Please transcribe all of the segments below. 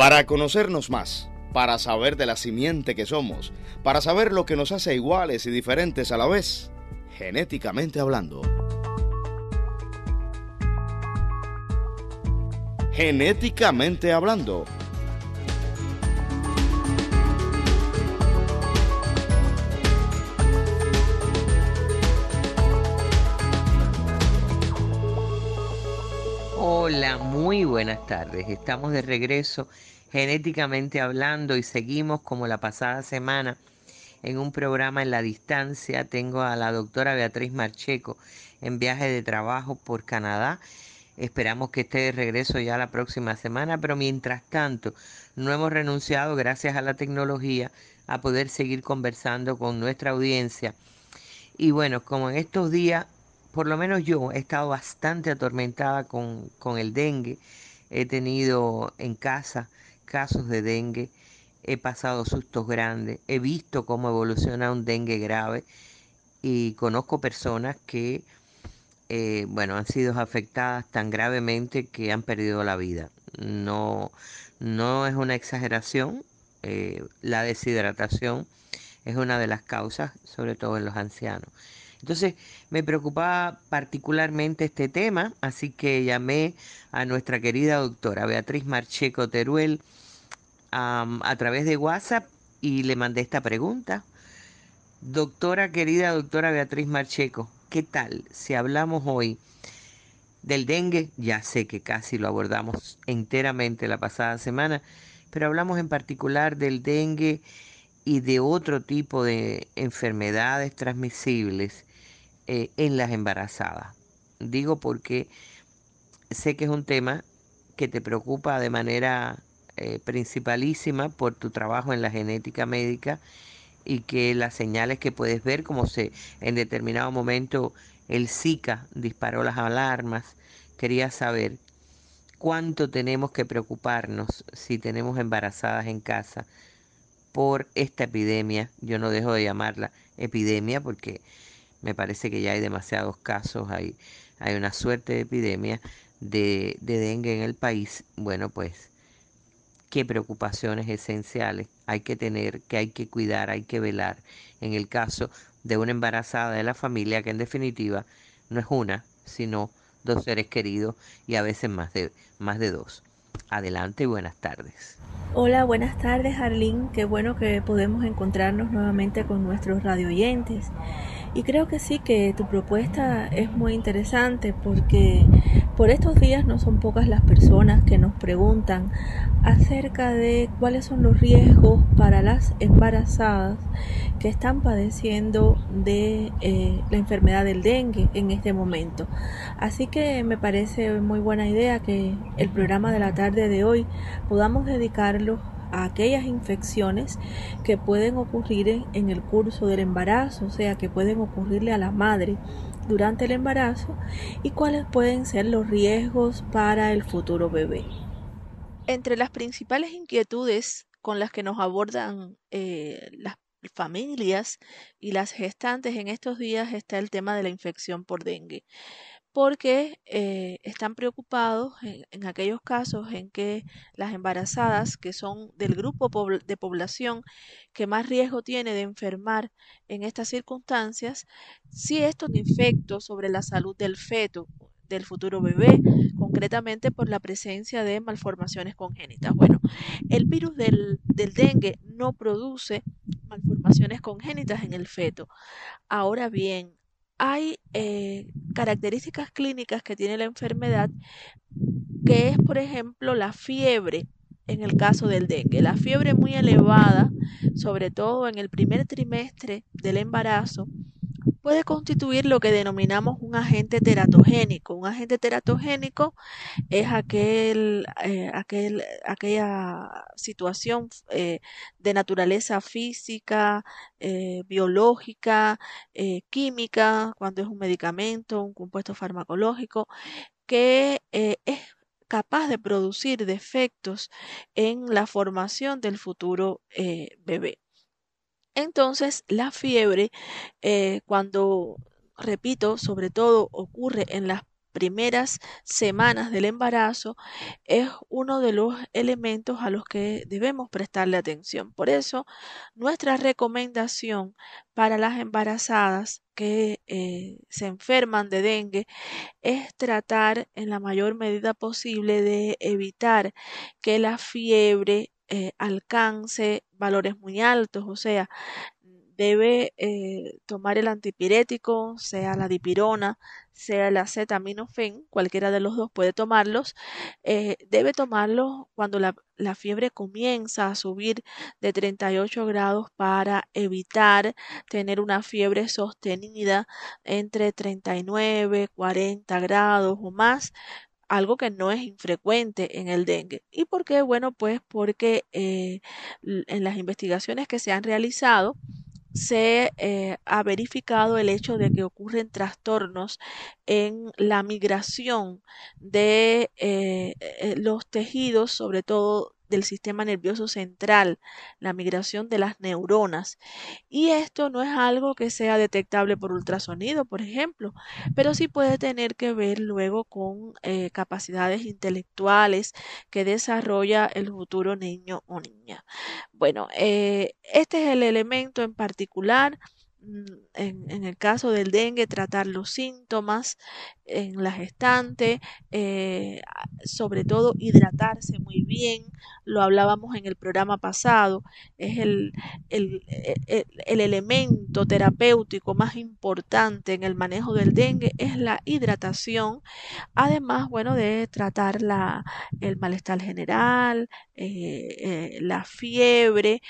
Para conocernos más, para saber de la simiente que somos, para saber lo que nos hace iguales y diferentes a la vez, genéticamente hablando. Genéticamente hablando. Buenas tardes. Estamos de regreso genéticamente hablando y seguimos como la pasada semana en un programa en la distancia. Tengo a la doctora Beatriz Marcheco en viaje de trabajo por Canadá. Esperamos que esté de regreso ya la próxima semana, pero mientras tanto no hemos renunciado, gracias a la tecnología, a poder seguir conversando con nuestra audiencia. Y bueno, como en estos días, por lo menos yo he estado bastante atormentada con, con el dengue. He tenido en casa casos de dengue, he pasado sustos grandes, he visto cómo evoluciona un dengue grave y conozco personas que, eh, bueno, han sido afectadas tan gravemente que han perdido la vida. No, no es una exageración, eh, la deshidratación es una de las causas, sobre todo en los ancianos. Entonces me preocupaba particularmente este tema, así que llamé a nuestra querida doctora Beatriz Marcheco Teruel, a través de WhatsApp y le mandé esta pregunta. Doctora querida, doctora Beatriz Marcheco, ¿qué tal si hablamos hoy del dengue? Ya sé que casi lo abordamos enteramente la pasada semana, pero hablamos en particular del dengue y de otro tipo de enfermedades transmisibles eh, en las embarazadas. Digo porque sé que es un tema que te preocupa de manera eh, principalísima por tu trabajo en la genética médica y que las señales que puedes ver, como se en determinado momento el Zika disparó las alarmas, quería saber cuánto tenemos que preocuparnos si tenemos embarazadas en casa por esta epidemia. Yo no dejo de llamarla epidemia porque me parece que ya hay demasiados casos, hay, hay una suerte de epidemia de, de dengue en el país. Bueno, pues qué preocupaciones esenciales hay que tener, que hay que cuidar, hay que velar en el caso de una embarazada de la familia que en definitiva no es una, sino dos seres queridos y a veces más de, más de dos. Adelante y buenas tardes. Hola, buenas tardes Arlene, qué bueno que podemos encontrarnos nuevamente con nuestros radioyentes. Y creo que sí, que tu propuesta es muy interesante porque por estos días no son pocas las personas que nos preguntan acerca de cuáles son los riesgos para las embarazadas que están padeciendo de eh, la enfermedad del dengue en este momento. Así que me parece muy buena idea que el programa de la tarde de hoy podamos dedicarlo a aquellas infecciones que pueden ocurrir en, el curso del embarazo, o sea, que pueden ocurrirle a la madre durante el embarazo y cuáles pueden ser los riesgos para el futuro bebé. Entre las principales inquietudes con las que nos abordan eh, las familias y las gestantes en estos días está el tema de la infección por dengue porque eh, están preocupados en, aquellos casos en que las embarazadas, que son del grupo de población que más riesgo tiene de enfermar en estas circunstancias, si esto tiene efecto sobre la salud del feto, del futuro bebé, concretamente por la presencia de malformaciones congénitas. Bueno, el virus del, del dengue no produce malformaciones congénitas en el feto. Ahora bien, hay eh, características clínicas que tiene la enfermedad, que es, por ejemplo, la fiebre en el caso del dengue. La fiebre muy elevada, sobre todo en el primer trimestre del embarazo, puede constituir lo que denominamos un agente teratogénico. Un agente teratogénico es aquel, eh, aquel aquella situación eh, de naturaleza física, eh, biológica, química, cuando es un medicamento, un compuesto farmacológico, que es capaz de producir defectos en la formación del futuro bebé. Entonces, la fiebre, eh, cuando, repito, sobre todo ocurre en las primeras semanas del embarazo, es uno de los elementos a los que debemos prestarle atención. Por eso, nuestra recomendación para las embarazadas que eh, se enferman de dengue es tratar en la mayor medida posible de evitar que la fiebre eh, alcance valores muy altos, o sea, debe eh, tomar el antipirético, sea la dipirona, sea el acetaminofén, cualquiera de los dos puede tomarlos, eh, debe tomarlo cuando la, la, fiebre comienza a subir de 38 grados para evitar tener una fiebre sostenida entre 39, 40 grados o más, algo que no es infrecuente en el dengue. ¿Y por qué? Bueno, pues porque eh, en las investigaciones que se han realizado, se eh, ha verificado el hecho de que ocurren trastornos en la migración de eh, los tejidos, sobre todo del sistema nervioso central, la migración de las neuronas. Y esto no es algo que sea detectable por ultrasonido, por ejemplo, pero sí puede tener que ver luego con eh, capacidades intelectuales que desarrolla el futuro niño o niña. Bueno, eh, este es el elemento en particular Mm, en, el caso del dengue, tratar los síntomas en la gestante, eh, sobre todo hidratarse muy bien, lo hablábamos en el programa pasado, es el, el, el, el, elemento terapéutico más importante en el manejo del dengue, es la hidratación, además, bueno, de tratar la, el malestar general, eh, eh, la fiebre,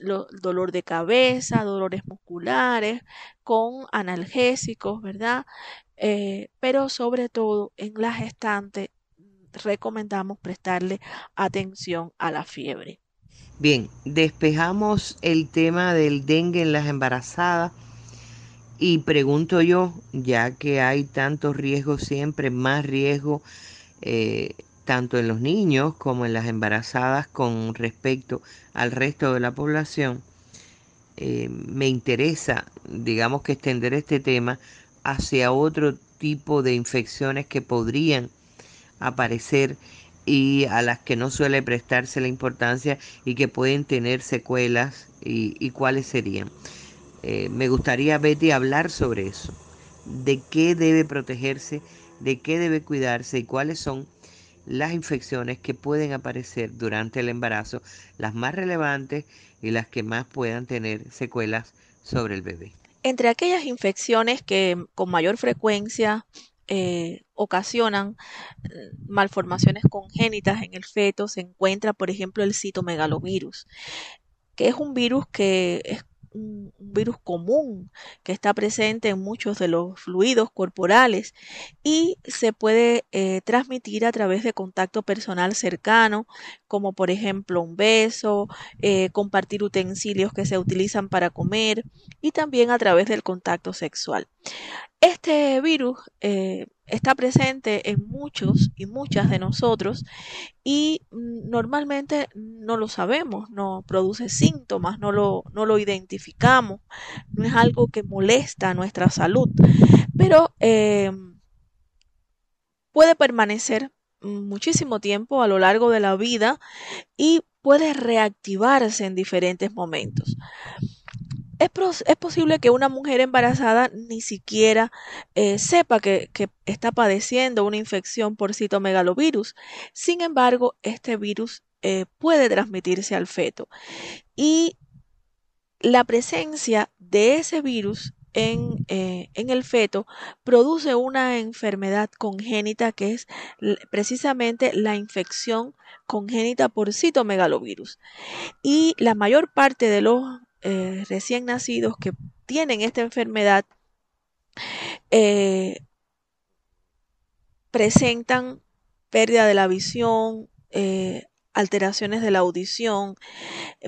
dolor de cabeza, dolores musculares, con analgésicos, ¿verdad? Eh, pero sobre todo en la gestante recomendamos prestarle atención a la fiebre. Bien, despejamos el tema del dengue en las embarazadas y pregunto yo, ya que hay tantos riesgos siempre, más riesgo eh, tanto en los niños como en las embarazadas con respecto al resto de la población, eh, me interesa, digamos que extender este tema hacia otro tipo de infecciones que podrían aparecer y a las que no suele prestarse la importancia y que pueden tener secuelas y, cuáles serían. Eh, me gustaría, Betty, hablar sobre eso, de qué debe protegerse, de qué debe cuidarse y cuáles son las infecciones que pueden aparecer durante el embarazo, las más relevantes y las que más puedan tener secuelas sobre el bebé. Entre aquellas infecciones que con mayor frecuencia eh, ocasionan eh, malformaciones congénitas en el feto se encuentra, por ejemplo, el citomegalovirus, que es un virus que es un, virus común que está presente en muchos de los fluidos corporales y se puede eh, transmitir a través de contacto personal cercano, como por ejemplo un beso, eh, compartir utensilios que se utilizan para comer y también a través del contacto sexual. Este virus eh, está presente en muchos y muchas de nosotros y mm, normalmente no lo sabemos, no produce síntomas, no lo, no lo identificamos, no es algo que molesta nuestra salud, pero em, puede permanecer muchísimo tiempo a lo largo de la vida y puede reactivarse en diferentes momentos es, posible que una mujer embarazada ni siquiera eh, sepa que, está padeciendo una infección por citomegalovirus. Sin embargo, este virus eh, puede transmitirse al feto. Y la presencia de ese virus en, eh, en, el feto produce una enfermedad congénita que es precisamente la infección congénita por citomegalovirus. Y la mayor parte de los recién nacidos que tienen esta enfermedad presentan pérdida de la visión, alteraciones de la audición,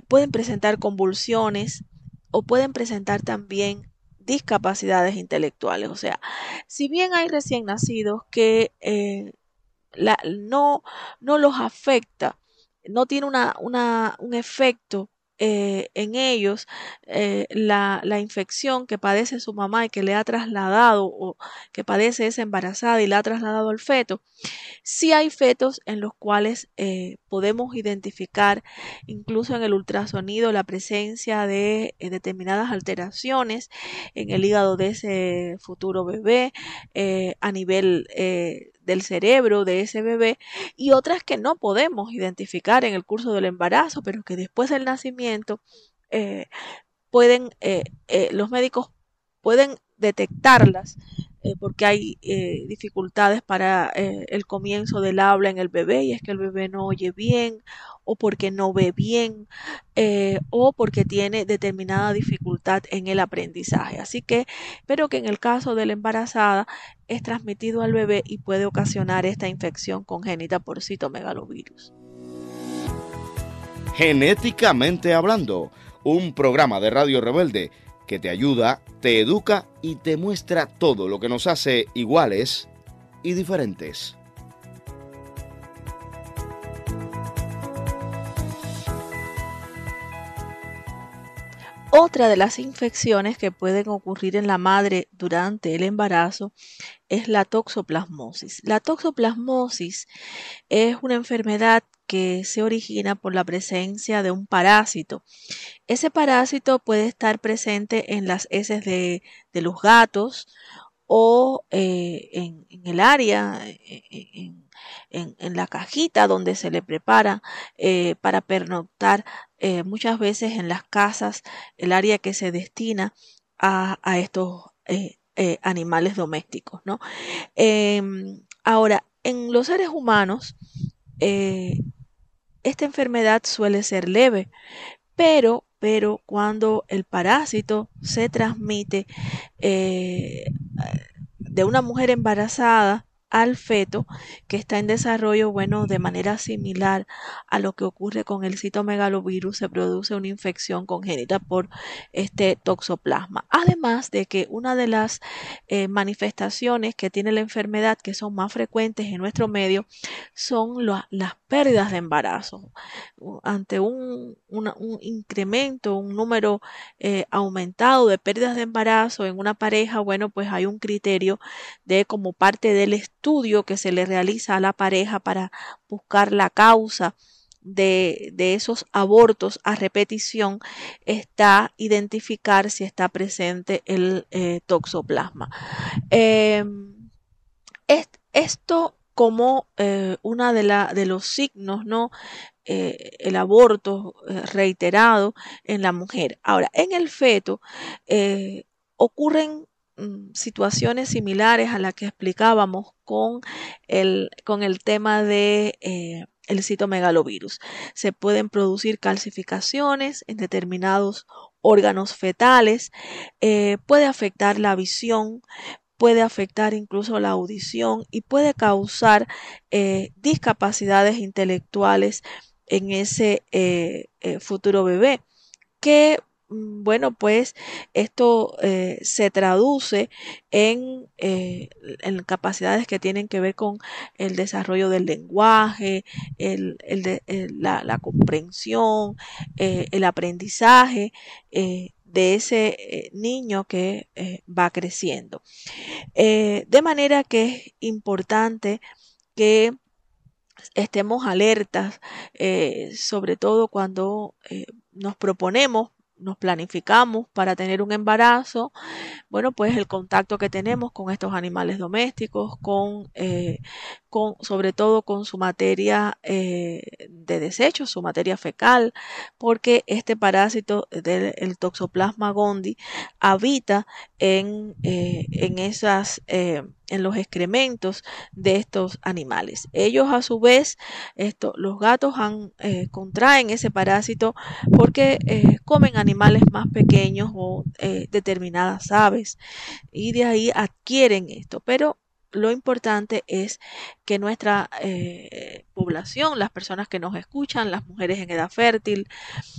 pueden presentar convulsiones o pueden presentar también discapacidades intelectuales. O sea, si bien hay recién nacidos que eh, no, no los afecta, no tiene una, un efecto eh, en ellos eh, la, la, infección que padece su mamá y que le ha trasladado o que padece esa embarazada y le ha trasladado al feto, sí hay fetos en los cuales eh, podemos identificar incluso en el ultrasonido la presencia de determinadas alteraciones en el hígado de ese futuro bebé a nivel del cerebro de ese bebé y otras que no podemos identificar en el curso del embarazo, pero que después del nacimiento eh, pueden, eh, eh, los médicos pueden detectarlas porque hay dificultades para el comienzo del habla en el bebé y es que el bebé no oye bien o porque no ve bien eh, o porque tiene determinada dificultad en el aprendizaje. Así que, pero que en el caso de la embarazada es transmitido al bebé y puede ocasionar esta infección congénita por citomegalovirus. Genéticamente hablando, un programa de Radio Rebelde que te ayuda, te educa y te muestra todo lo que nos hace iguales y diferentes. Otra de las infecciones que pueden ocurrir en la madre durante el embarazo es la toxoplasmosis. La toxoplasmosis es una enfermedad que se origina por la presencia de un parásito. Ese parásito puede estar presente en las heces de, los gatos o eh, en, el área, en, en, la cajita donde se le prepara eh, para pernoctar eh, muchas veces en las casas, el área que se destina a, estos eh, animales domésticos. ¿no? Em, ahora, en los seres humanos, esta enfermedad suele ser leve, pero pero cuando el parásito se transmite de una mujer embarazada al feto que está en desarrollo, bueno, de manera similar a lo que ocurre con el citomegalovirus, se produce una infección congénita por este toxoplasma. Además de que una de las eh, manifestaciones que tiene la enfermedad que son más frecuentes en nuestro medio son las pérdidas de embarazo. Ante un, incremento, un número eh, aumentado de pérdidas de embarazo en una pareja, bueno, pues hay un criterio de como parte del estudio que se le realiza a la pareja para buscar la causa de, esos abortos a repetición está identificar si está presente el eh, toxoplasma. Em, esto como eh, una de, de, los signos, ¿no? Eh, el aborto reiterado en la mujer. Ahora, en el feto ocurren situaciones similares a las que explicábamos con el, con el tema de eh, el citomegalovirus. Se pueden producir calcificaciones en determinados órganos fetales, eh, puede afectar la visión, puede afectar incluso la audición y puede causar eh, discapacidades intelectuales en ese futuro bebé que Mm, bueno, pues esto eh, se traduce en, eh, en, capacidades que tienen que ver con el desarrollo del lenguaje, el, la, comprensión, eh, el aprendizaje de ese niño que va creciendo. de manera que es importante que estemos alertas, sobre todo cuando nos proponemos nos planificamos para tener un embarazo, bueno, pues el contacto que tenemos con estos animales domésticos, con, eh, con sobre todo con su materia eh, de desecho, su materia fecal, porque este parásito del toxoplasma gondii habita en, eh, en esas en los excrementos de estos animales. Ellos a su vez, esto, los gatos han, eh, contraen ese parásito porque eh, comen animales más pequeños o eh, determinadas aves y de ahí adquieren esto. Pero lo importante es que nuestra eh, población, las personas que nos escuchan, las mujeres en edad fértil,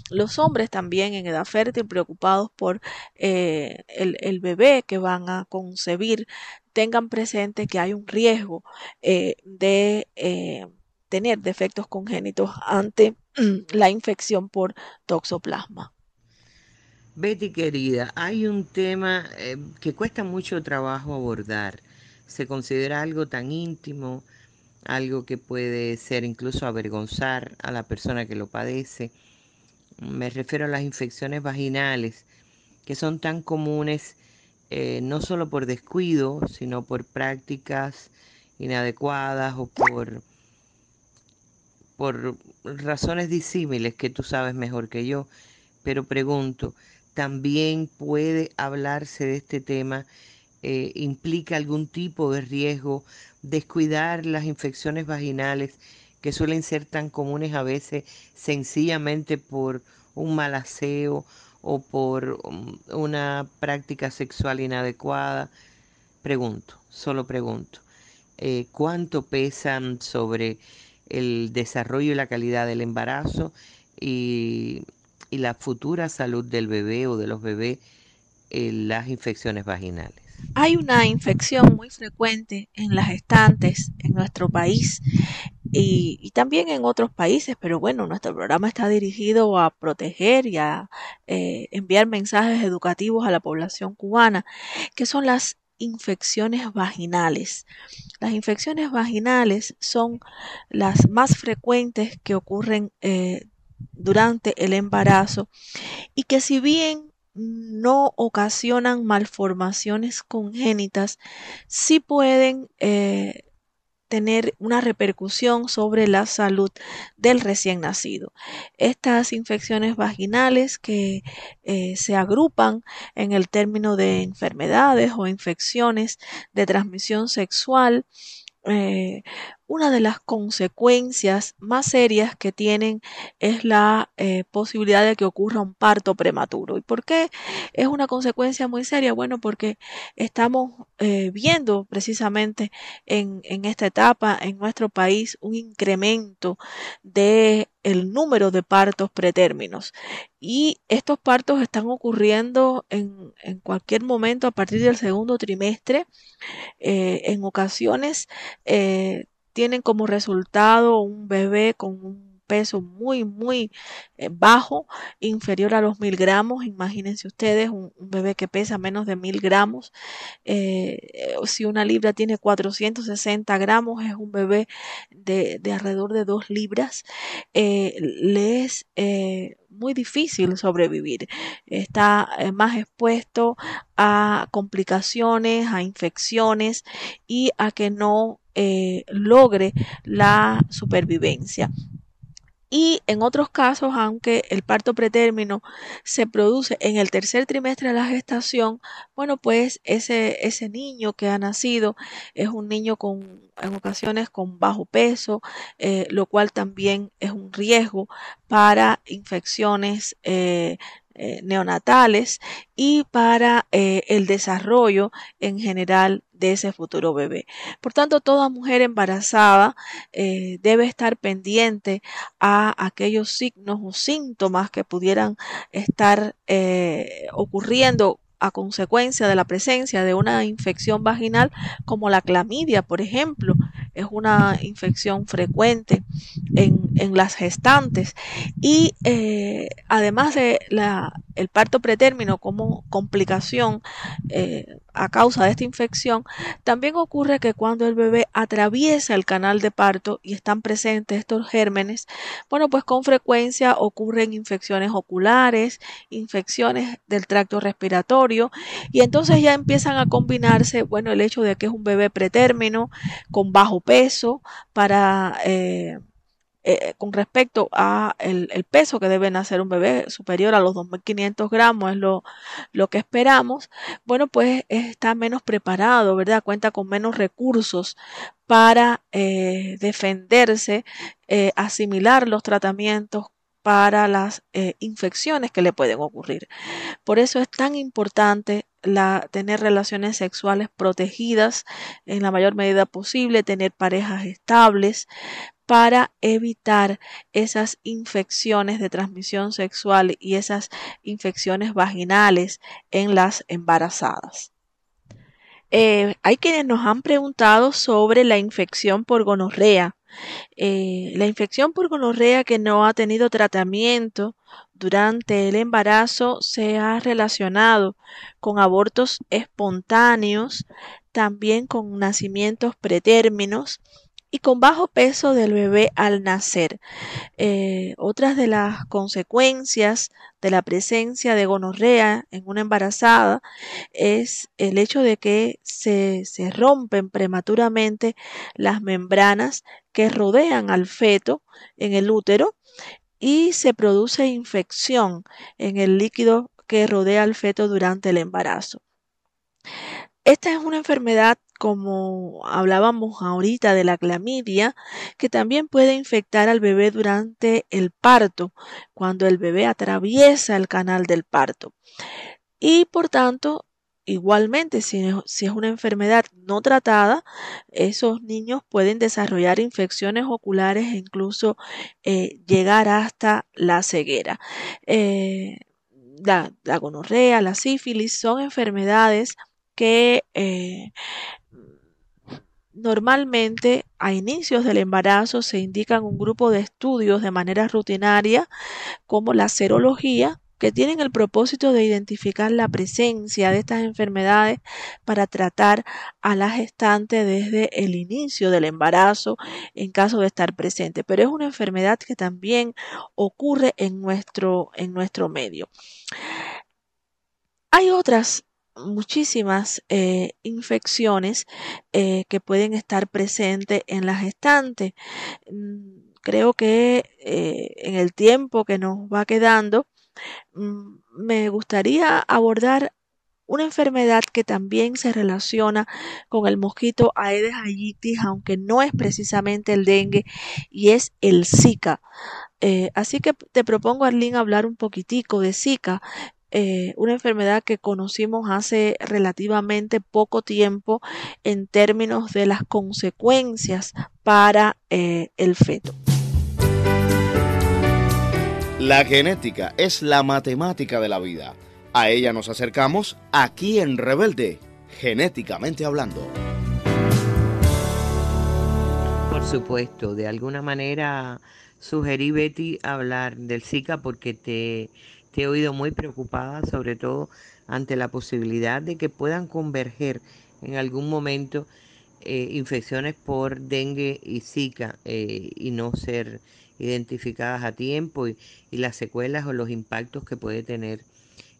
los hombres también en edad fértil, preocupados por eh, el, bebé que van a concebir, tengan presente que hay un riesgo eh, de tener defectos congénitos ante la infección por toxoplasma. Betty querida, hay un tema que cuesta mucho trabajo abordar se considera algo tan íntimo, algo que puede ser incluso avergonzar a la persona que lo padece. Me refiero a las infecciones vaginales, que son tan comunes eh, no solo por descuido, sino por prácticas inadecuadas o por, por razones disímiles que tú sabes mejor que yo. Pero pregunto, ¿también puede hablarse de este tema eh, implica algún tipo de riesgo, descuidar las infecciones vaginales que suelen ser tan comunes a veces sencillamente por un mal aseo o por um, una práctica sexual inadecuada. Pregunto, solo pregunto, eh, ¿cuánto pesan sobre el desarrollo y la calidad del embarazo y, la futura salud del bebé o de los bebés en las infecciones vaginales? Hay una infección muy frecuente en las estantes en nuestro país y, también en otros países, pero bueno, nuestro programa está dirigido a proteger y a eh, enviar mensajes educativos a la población cubana, que son las infecciones vaginales. Las infecciones vaginales son las más frecuentes que ocurren eh, durante el embarazo y que si bien no ocasionan malformaciones congénitas, sí pueden eh, tener una repercusión sobre la salud del recién nacido. Estas infecciones vaginales que eh, se agrupan en el término de enfermedades o infecciones de transmisión sexual eh, una de las consecuencias más serias que tienen es la eh, posibilidad de que ocurra un parto prematuro. ¿Y por qué es una consecuencia muy seria? Bueno, porque estamos eh, viendo precisamente en, en, esta etapa en nuestro país un incremento de el número de partos pretérminos. Y estos partos están ocurriendo en, en cualquier momento a partir del segundo trimestre. Eh, en ocasiones tienen como resultado un bebé con un peso muy, muy eh, bajo, inferior a los mil gramos. Imagínense ustedes un, bebé que pesa menos de mil gramos. Eh, si una libra tiene 460 gramos, es un bebé de, alrededor de dos libras. Eh, le es muy difícil sobrevivir. Está más expuesto a complicaciones, a infecciones y a que no eh, logre la supervivencia. Y en otros casos, aunque el parto pretérmino se produce en el tercer trimestre de la gestación, bueno, pues ese, ese niño que ha nacido es un niño con, en ocasiones con bajo peso, eh, lo cual también es un riesgo para infecciones eh, neonatales y para el desarrollo en general de ese futuro bebé. Por tanto, toda mujer embarazada eh, debe estar pendiente a aquellos signos o síntomas que pudieran estar eh, ocurriendo a consecuencia de la presencia de una infección vaginal como la clamidia, por ejemplo. Es una infección frecuente en, en las gestantes. Y eh, además de la, el parto pretérmino como complicación eh, a causa de esta infección, también ocurre que cuando el bebé atraviesa el canal de parto y están presentes estos gérmenes, bueno, pues con frecuencia ocurren infecciones oculares, infecciones del tracto respiratorio y entonces ya empiezan a combinarse, bueno, el hecho de que es un bebé pretérmino con bajo peso para... Eh, eh, con respecto a el, peso que debe nacer un bebé superior a los 2.500 gramos es lo, lo que esperamos, bueno, pues está menos preparado, ¿verdad? Cuenta con menos recursos para eh, defenderse, eh, asimilar los tratamientos para las infecciones que le pueden ocurrir. Por eso es tan importante la, tener relaciones sexuales protegidas en la mayor medida posible, tener parejas estables, para evitar esas infecciones de transmisión sexual y esas infecciones vaginales en las embarazadas. Eh, hay quienes nos han preguntado sobre la infección por gonorrea. Eh, la infección por gonorrea que no ha tenido tratamiento durante el embarazo se ha relacionado con abortos espontáneos, también con nacimientos pretérminos y con bajo peso del bebé al nacer. Eh, otras de las consecuencias de la presencia de gonorrea en una embarazada es el hecho de que se, se rompen prematuramente las membranas que rodean al feto en el útero y se produce infección en el líquido que rodea al feto durante el embarazo. Esta es una enfermedad como hablábamos ahorita de la clamidia, que también puede infectar al bebé durante el parto, cuando el bebé atraviesa el canal del parto. Y por tanto, igualmente, si, es una enfermedad no tratada, esos niños pueden desarrollar infecciones oculares e incluso eh, llegar hasta la ceguera. Eh, la, gonorrea, la sífilis son enfermedades que eh, Normalmente, a inicios del embarazo se indican un grupo de estudios de manera rutinaria, como la serología, que tienen el propósito de identificar la presencia de estas enfermedades para tratar a la gestante desde el inicio del embarazo en caso de estar presente. Pero es una enfermedad que también ocurre en nuestro, en nuestro medio. Hay otras muchísimas eh, infecciones eh, que pueden estar presentes en la gestante. Mm, creo que eh, en el tiempo que nos va quedando, mm, me gustaría abordar una enfermedad que también se relaciona con el mosquito Aedes aegypti, aunque no es precisamente el dengue, y es el Zika. así que te propongo, Arlene, hablar un poquitico de Zika. Eh, una enfermedad que conocimos hace relativamente poco tiempo en términos de las consecuencias para eh, el feto. La genética es la matemática de la vida. A ella nos acercamos aquí en Rebelde, genéticamente hablando. Por supuesto, de alguna manera sugerí Betty hablar del Zika porque te te he oído muy preocupada, sobre todo ante la posibilidad de que puedan converger en algún momento eh, infecciones por dengue y zika eh, y no ser identificadas a tiempo y, las secuelas o los impactos que puede tener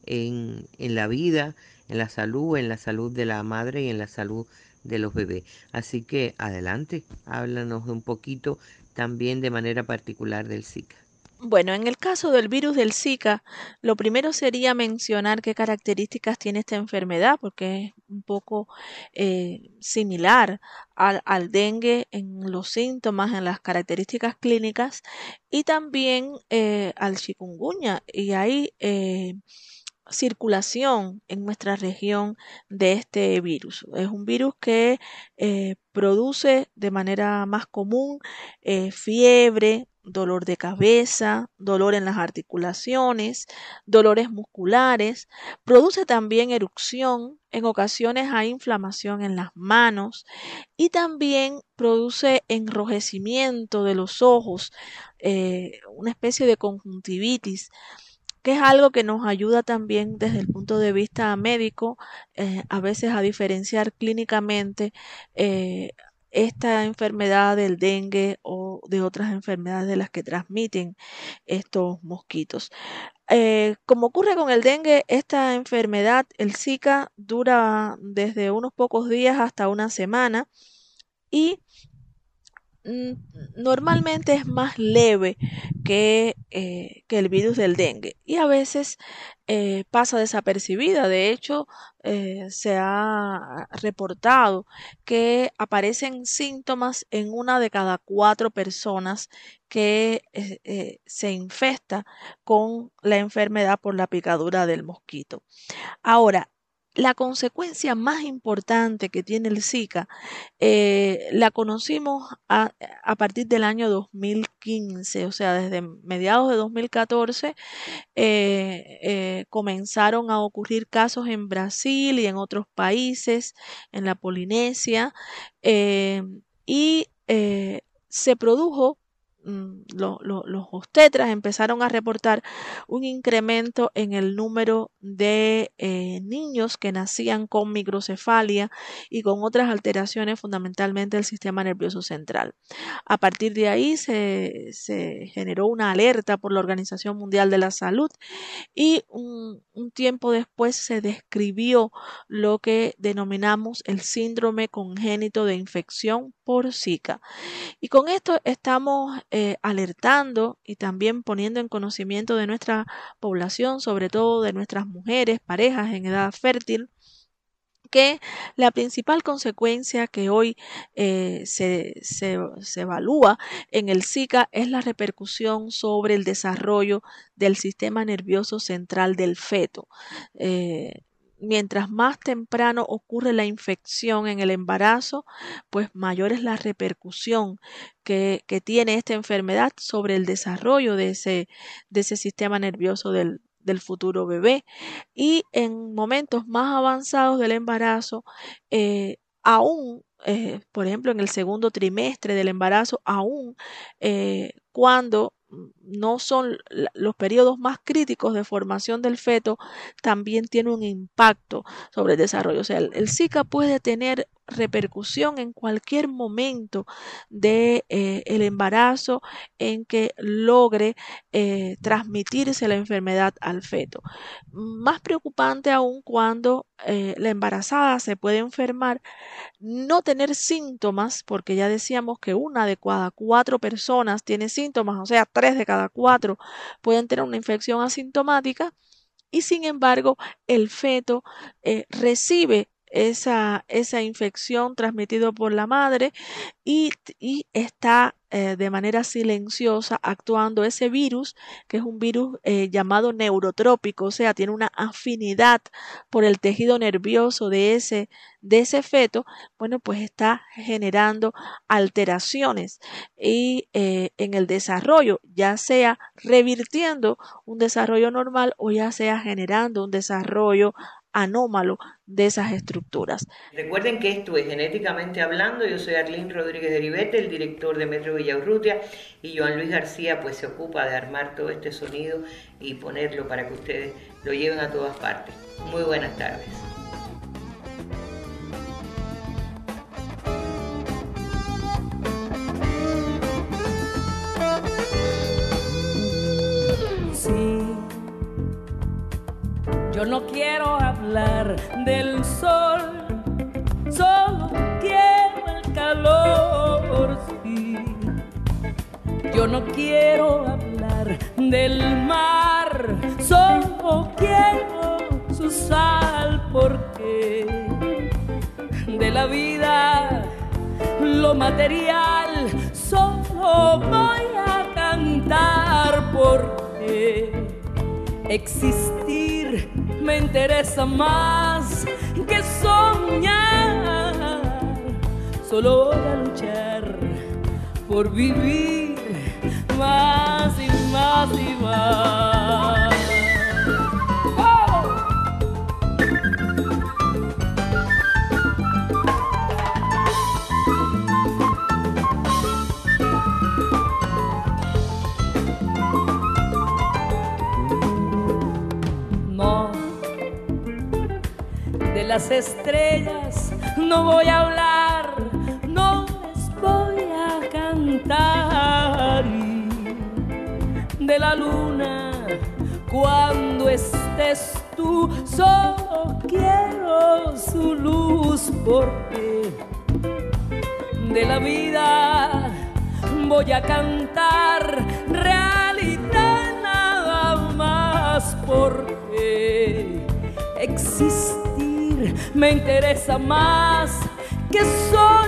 en, en la vida, en la salud, en la salud de la madre y en la salud de los bebés. Así que adelante, háblanos un poquito también de manera particular del Zika. Bueno, en el caso del virus del Zika, lo primero sería mencionar qué características tiene esta enfermedad, porque es un poco eh, similar al, dengue en los síntomas, en las características clínicas, y también eh, al chikungunya. Y hay eh, circulación en nuestra región de este virus. Es un virus que produce de manera más común fiebre, dolor de cabeza, dolor en las articulaciones, dolores musculares, produce también erupción, en ocasiones hay inflamación en las manos y también produce enrojecimiento de los ojos, eh, una especie de conjuntivitis que es algo que nos ayuda también desde el punto de vista médico, eh, a veces a diferenciar clínicamente eh, esta enfermedad del dengue o de otras enfermedades de las que transmiten estos mosquitos. Eh, como ocurre con el dengue, esta enfermedad, el Zika, dura desde unos pocos días hasta una semana y Mm, normalmente es más leve que, eh, que, el virus del dengue y a veces eh, pasa desapercibida. De hecho, eh, se ha reportado que aparecen síntomas en una de cada cuatro personas que se infesta con la enfermedad por la picadura del mosquito. Ahora, la consecuencia más importante que tiene el Zika eh, la conocimos a, partir del año 2015, o sea, desde mediados de 2014 eh, eh, comenzaron a ocurrir casos en Brasil y en otros países, en la Polinesia, y se produjo Mm, los obstetras empezaron a reportar un incremento en el número de eh, niños que nacían con microcefalia y con otras alteraciones fundamentalmente del sistema nervioso central. A partir de ahí se, generó una alerta por la Organización Mundial de la Salud y un, un tiempo después se describió lo que denominamos el síndrome congénito de infección por Zika. Y con esto estamos eh, alertando y también poniendo en conocimiento de nuestra población, sobre todo de nuestras mujeres, parejas en edad fértil, que la principal consecuencia que hoy eh, se, evalúa en el Zika es la repercusión sobre el desarrollo del sistema nervioso central del feto. Eh, mientras más temprano ocurre la infección en el embarazo, pues mayor es la repercusión que, tiene esta enfermedad sobre el desarrollo de ese, de ese sistema nervioso del, futuro bebé. Y en momentos más avanzados del embarazo, eh, aún, eh, por ejemplo, en el segundo trimestre del embarazo, aún eh, cuando no son los periodos más críticos de formación del feto, también tiene un impacto sobre el desarrollo. O sea, el, Zika puede tener repercusión en cualquier momento de eh, el embarazo en que logre eh, transmitirse la enfermedad al feto. Más preocupante aún cuando eh, la embarazada se puede enfermar, no tener síntomas, porque ya decíamos que una de cada cuatro personas tiene síntomas, o sea, tres de cada cuatro pueden tener una infección asintomática y sin embargo el feto recibe esa, esa infección transmitida por la madre y, y está eh, de manera silenciosa actuando ese virus, que es un virus eh, llamado neurotrópico, o sea, tiene una afinidad por el tejido nervioso de ese, de ese feto, bueno, pues está generando alteraciones y eh, en el desarrollo, ya sea revirtiendo un desarrollo normal o ya sea generando un desarrollo anómalo de esas estructuras. Recuerden que esto es genéticamente hablando, yo soy Arlene Rodríguez de Ribete, el director de Metro Villaurrutia, y Joan Luis García pues se ocupa de armar todo este sonido y ponerlo para que ustedes lo lleven a todas partes. Muy buenas tardes. Yo no quiero hablar del sol, solo quiero el calor. Sí. Yo no quiero hablar del mar, solo quiero su sal, porque de la vida lo material solo voy a cantar porque existir me interesa más que soñar. Solo voy a luchar por vivir más y más y más. Las estrellas no voy a hablar, no les voy a cantar. De la luna, cuando estés tú, solo quiero su luz porque de la vida voy a cantar realidad nada más porque existir me interesa más que soñar.